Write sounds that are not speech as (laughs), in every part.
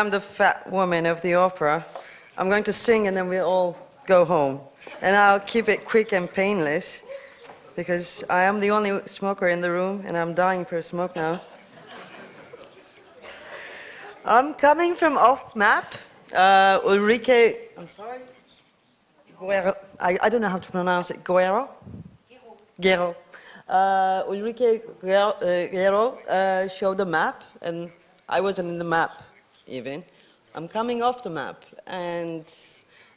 am the fat woman of the opera. I'm going to sing and then we all go home. And I'll keep it quick and painless because I am the only smoker in the room and I'm dying for a smoke now. I'm coming from off map. Uh, Ulrike, I'm sorry? Guerrero. I, I don't know how to pronounce it. Guerrero? Guerrero. Uh, Ulrike Guerrero, uh, uh, showed the map, and I wasn't in the map even. I'm coming off the map, and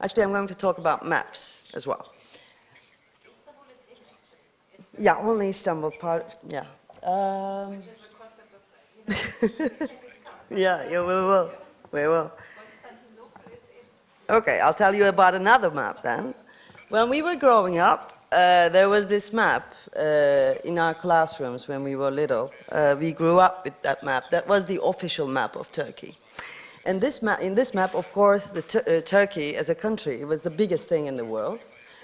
actually, I'm going to talk about maps as well. Yeah, only Istanbul part. Yeah. Um, (laughs) yeah, yeah, we will. We will. Okay, I'll tell you about another map then. When we were growing up, uh, there was this map uh, in our classrooms when we were little. Uh, we grew up with that map. That was the official map of Turkey. And this in this map, of course, the Turkey as a country was the biggest thing in the world.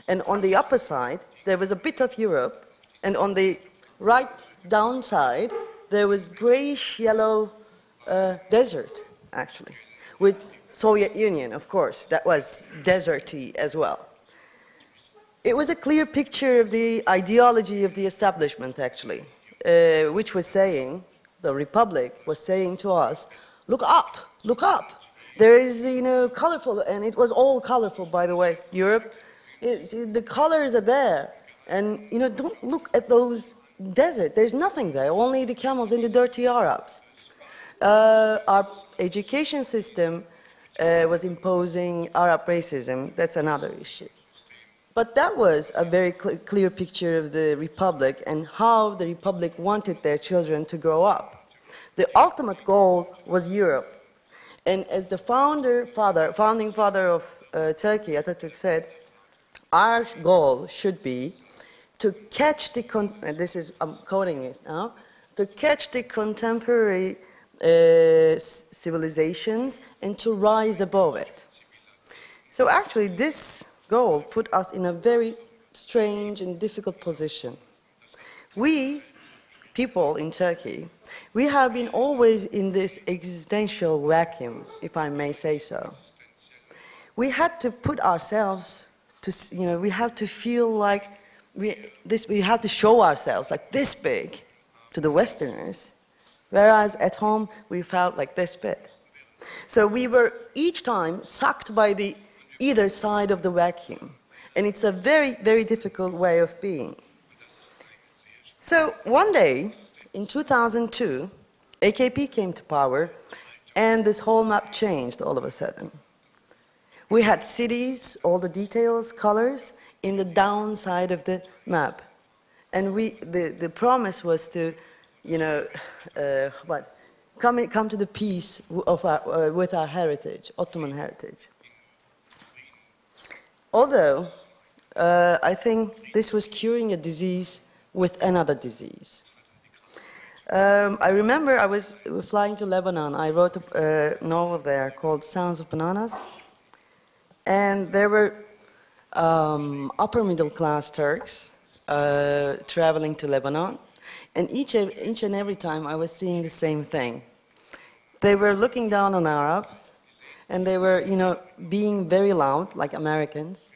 And on the upper side, there was a bit of Europe. And on the right downside, there was grayish yellow uh, desert, actually, with Soviet Union, of course, that was deserty as well. It was a clear picture of the ideology of the establishment, actually, uh, which was saying, the Republic was saying to us, look up, look up. There is, you know, colorful, and it was all colorful, by the way, Europe. It, the colors are there. And, you know, don't look at those desert. There's nothing there, only the camels and the dirty Arabs. Uh, our education system uh, was imposing Arab racism, that's another issue. But that was a very cl clear picture of the Republic and how the Republic wanted their children to grow up. The ultimate goal was Europe. And as the founder, father, founding father of uh, Turkey, Atatürk said, our goal should be to catch the, this is, I'm quoting it now, to catch the contemporary uh, civilizations and to rise above it. So actually, this goal put us in a very strange and difficult position. We, people in Turkey, we have been always in this existential vacuum, if I may say so. We had to put ourselves to, you know, we have to feel like we, this, we have to show ourselves like this big to the Westerners Whereas at home, we felt like this big. So we were each time sucked by the either side of the vacuum. And it's a very, very difficult way of being. So one day, in 2002, AKP came to power, and this whole map changed all of a sudden. We had cities, all the details, colors, in the downside of the map. And we, the, the promise was to you know, (sighs) uh, what, come, come to the peace of our, uh, with our heritage, Ottoman heritage. Although, uh, I think this was curing a disease with another disease. Um, I remember I was flying to Lebanon. I wrote a novel there called Sounds of Bananas. And there were um, upper middle class Turks uh, traveling to Lebanon and each, each and every time I was seeing the same thing. They were looking down on Arabs, and they were, you know, being very loud, like Americans,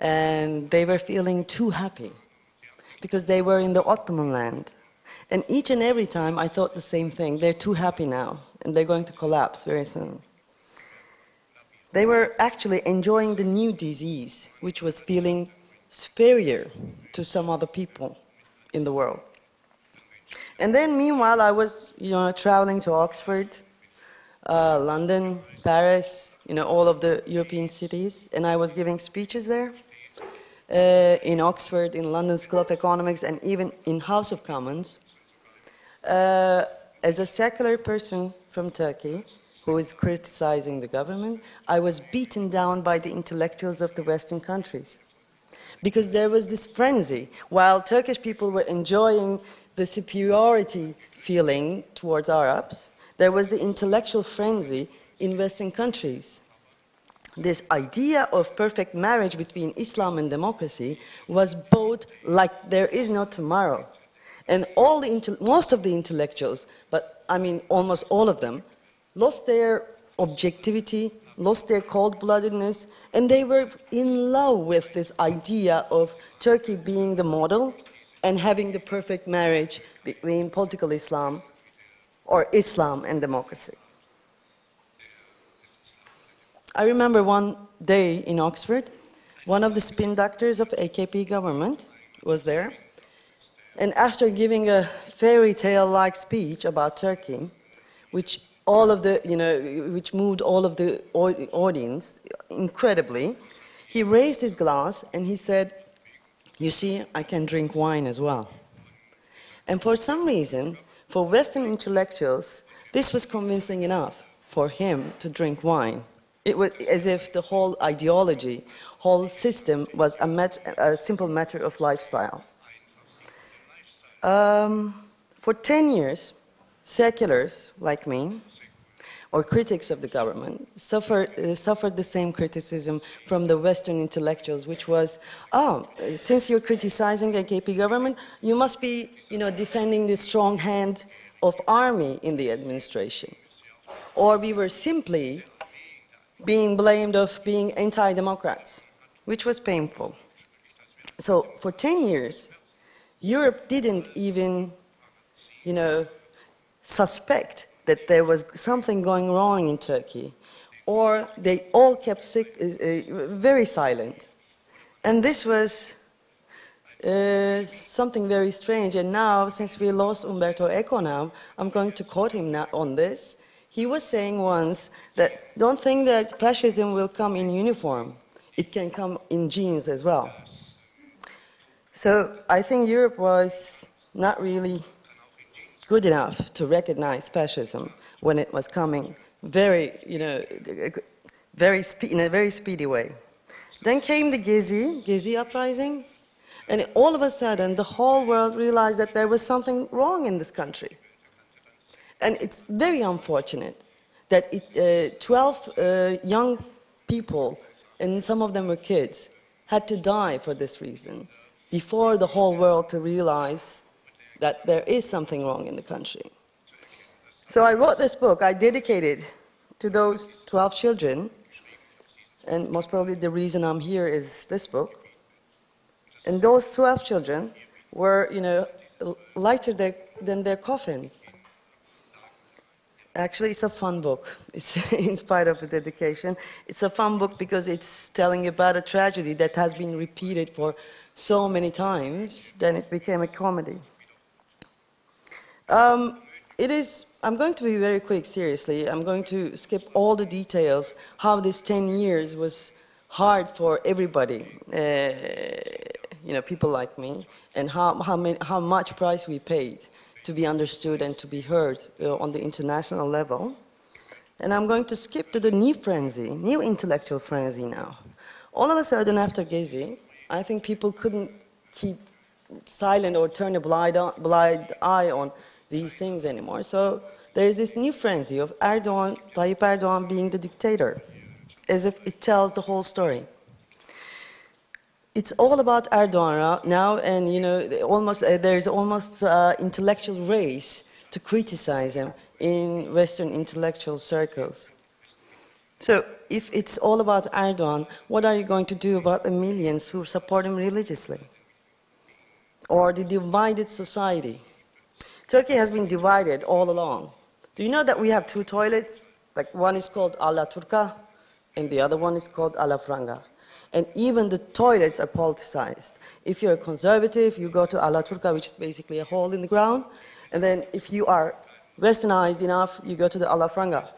and they were feeling too happy because they were in the Ottoman land. And each and every time I thought the same thing they're too happy now, and they're going to collapse very soon. They were actually enjoying the new disease, which was feeling superior to some other people in the world. And then meanwhile, I was, you know, traveling to Oxford, uh, London, Paris, you know, all of the European cities, and I was giving speeches there. Uh, in Oxford, in London School of Economics, and even in House of Commons. Uh, as a secular person from Turkey who is criticizing the government, I was beaten down by the intellectuals of the Western countries. Because there was this frenzy. While Turkish people were enjoying the superiority feeling towards Arabs, there was the intellectual frenzy in Western countries. This idea of perfect marriage between Islam and democracy was both like there is no tomorrow. And all the most of the intellectuals, but I mean almost all of them, lost their objectivity, lost their cold bloodedness, and they were in love with this idea of Turkey being the model and having the perfect marriage between political Islam or Islam and democracy. I remember one day in Oxford, one of the spin doctors of AKP government was there, and after giving a fairy tale-like speech about Turkey, which all of the, you know, which moved all of the audience incredibly, he raised his glass and he said, "You see, I can drink wine as well." And for some reason, for Western intellectuals, this was convincing enough for him to drink wine. It was as if the whole ideology, whole system was a, a simple matter of lifestyle. Um, for 10 years, seculars like me, or critics of the government, suffered, uh, suffered the same criticism from the Western intellectuals, which was, oh, since you're criticizing AKP government, you must be, you know, defending the strong hand of army in the administration. Or we were simply being blamed of being anti-democrats, which was painful. So for 10 years, Europe didn't even, you know, suspect that there was something going wrong in Turkey, or they all kept sick, uh, uh, very silent. And this was uh, something very strange. And now, since we lost Umberto Eco now, I'm going to quote him on this. He was saying once that don't think that fascism will come in uniform. It can come in jeans as well. So I think Europe was not really good enough to recognize fascism when it was coming very, you know, very in a very speedy way. Then came the Gezi, Gezi uprising, and all of a sudden the whole world realized that there was something wrong in this country. And it's very unfortunate that it, uh, 12 uh, young people, and some of them were kids, had to die for this reason before the whole world to realize that there is something wrong in the country. So I wrote this book, I dedicated to those 12 children, and most probably the reason I'm here is this book. And those 12 children were, you know, lighter than their coffins. Actually, it's a fun book. It's (laughs) in spite of the dedication. It's a fun book because it's telling about a tragedy that has been repeated for so many times, then it became a comedy. Um, it is, I'm going to be very quick, seriously. I'm going to skip all the details, how this 10 years was hard for everybody, uh, you know, people like me, and how, how, many, how much price we paid to be understood and to be heard uh, on the international level. And I'm going to skip to the new frenzy, new intellectual frenzy now. All of a sudden, after Gezi, I think people couldn't keep silent or turn a blind, blind eye on these things anymore. So there's this new frenzy of Erdogan, Tayyip Erdogan being the dictator, as if it tells the whole story. It's all about Erdogan now, and you know, almost uh, there's almost uh, intellectual race to criticize him in Western intellectual circles. So, if it's all about Erdogan, what are you going to do about the millions who support him religiously? Or the divided society? Turkey has been divided all along. Do you know that we have two toilets? Like one is called Alla Turca, and the other one is called Alla Franga. And even the toilets are politicized. If you're a conservative, you go to Alla Turca, which is basically a hole in the ground. And then if you are westernized enough, you go to the Alla Franga.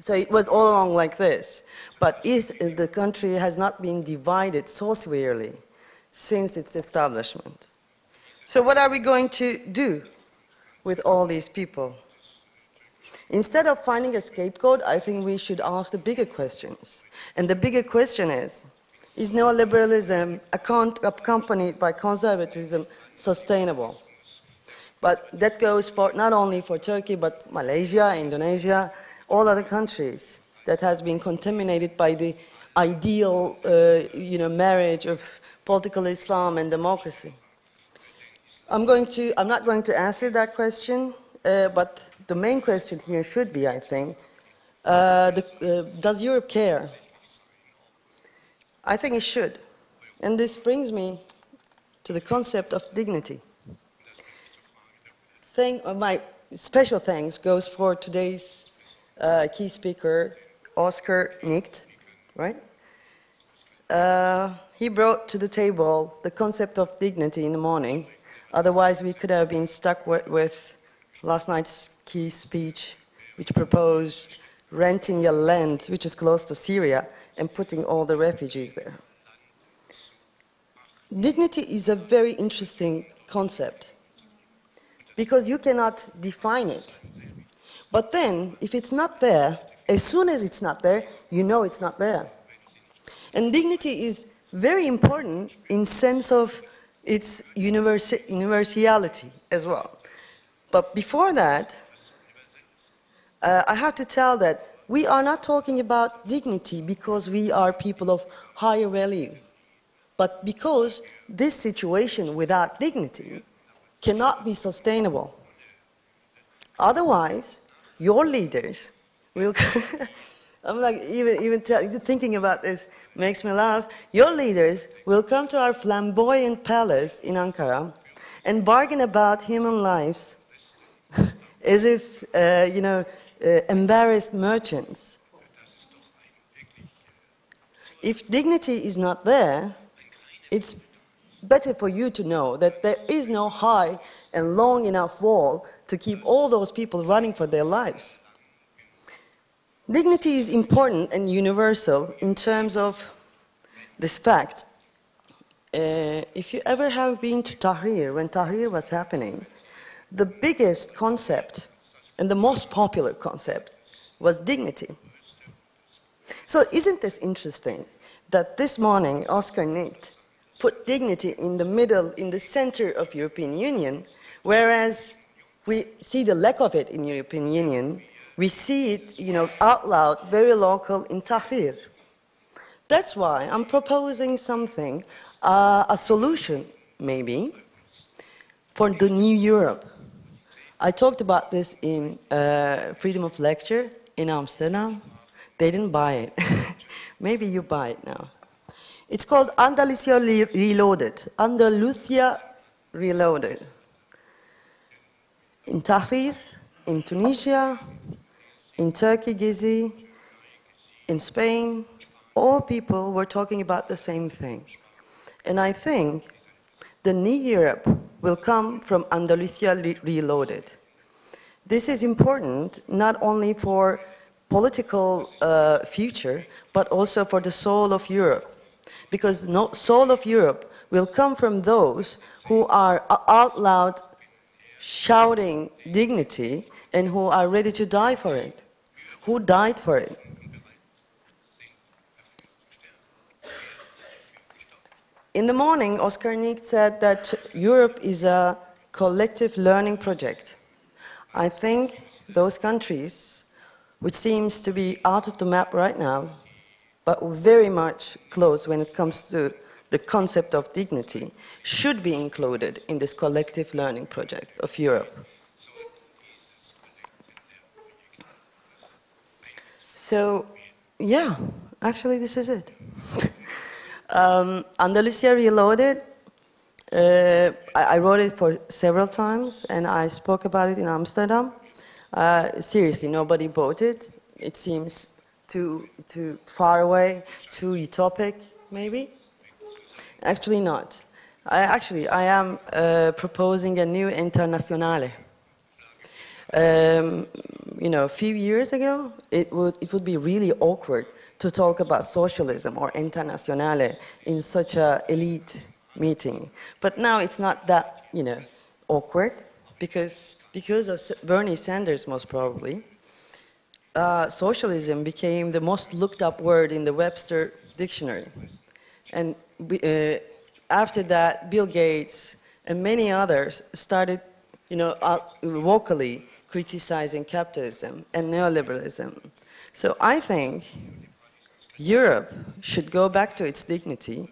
So it was all along like this. But the country has not been divided so severely since its establishment. So, what are we going to do with all these people? Instead of finding a scapegoat, I think we should ask the bigger questions. And the bigger question is Is neoliberalism accompanied by conservatism sustainable? But that goes for not only for Turkey, but Malaysia, Indonesia, all other countries that has been contaminated by the ideal, uh, you know, marriage of political Islam and democracy. I'm going to, I'm not going to answer that question, uh, but the main question here should be, I think, Uh, the, uh, does Europe care? I think it should. And this brings me to the concept of dignity. My special thanks goes for today's uh, key speaker, Oskar Negt, right? Uh, he brought to the table the concept of dignity in the morning. Otherwise, we could have been stuck with, last night's key speech, which proposed renting a land which is close to Syria and putting all the refugees there. Dignity is a very interesting concept because you cannot define it. But then, if it's not there, as soon as it's not there, you know it's not there. And dignity is very important in sense of its universa universality as well. But before that, uh, I have to tell that we are not talking about dignity because we are people of higher value, but because this situation without dignity cannot be sustainable. Otherwise, your leaders will. (laughs) I'm like, even, even thinking about this makes me laugh. Your leaders will come to our flamboyant palace in Ankara and bargain about human lives (laughs) as if, uh, you know, uh, embarrassed merchants. If dignity is not there, it's better for you to know that there is no high and long enough wall to keep all those people running for their lives. Dignity is important and universal in terms of this fact. Uh, if you ever have been to Tahrir, when Tahrir was happening, the biggest concept and the most popular concept was dignity. So isn't this interesting that this morning Oskar Negt put dignity in the middle, in the center of European Union, whereas we see the lack of it in European Union, we see it, you know, out loud, very local in Tahrir. That's why I'm proposing something, uh, a solution maybe, for the new Europe. I talked about this in uh, Freedom of Lecture in Amsterdam. They didn't buy it. (laughs) Maybe you buy it now. It's called Andalusia Reloaded. Andalusia Reloaded. In Tahrir, in Tunisia, in Turkey, Gezi, in Spain, all people were talking about the same thing. And I think the new Europe will come from Andalusia Reloaded. This is important not only for political uh, future, but also for the soul of Europe. Because the soul of Europe will come from those who are out loud shouting dignity and who are ready to die for it. Who died for it? In the morning, Oskar Negt said that Europe is a collective learning project. I think those countries, which seems to be out of the map right now, but very much close when it comes to the concept of dignity, should be included in this collective learning project of Europe. So, yeah, actually, this is it. (laughs) Um, Andalusia Reloaded, uh, I, I, wrote it for several times and I spoke about it in Amsterdam. Uh, seriously, nobody bought it. It seems too, too far away, too utopic, maybe. Actually, not. I, actually, I am uh, proposing a new internationale. Um, you know, a few years ago, it would, it would be really awkward to talk about socialism or internationale in such a elite meeting. But now it's not that, you know, awkward because, because of Bernie Sanders most probably. Uh, socialism became the most looked up word in the Webster dictionary. And uh, after that, Bill Gates and many others started, you know, uh, vocally criticizing capitalism and neoliberalism. So I think Europe should go back to its dignity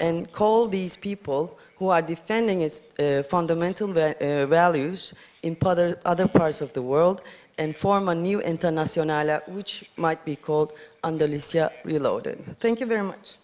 and call these people who are defending its uh, fundamental va uh, values in other, other parts of the world and form a new internationale, which might be called Andalusia Reloaded. Thank you very much.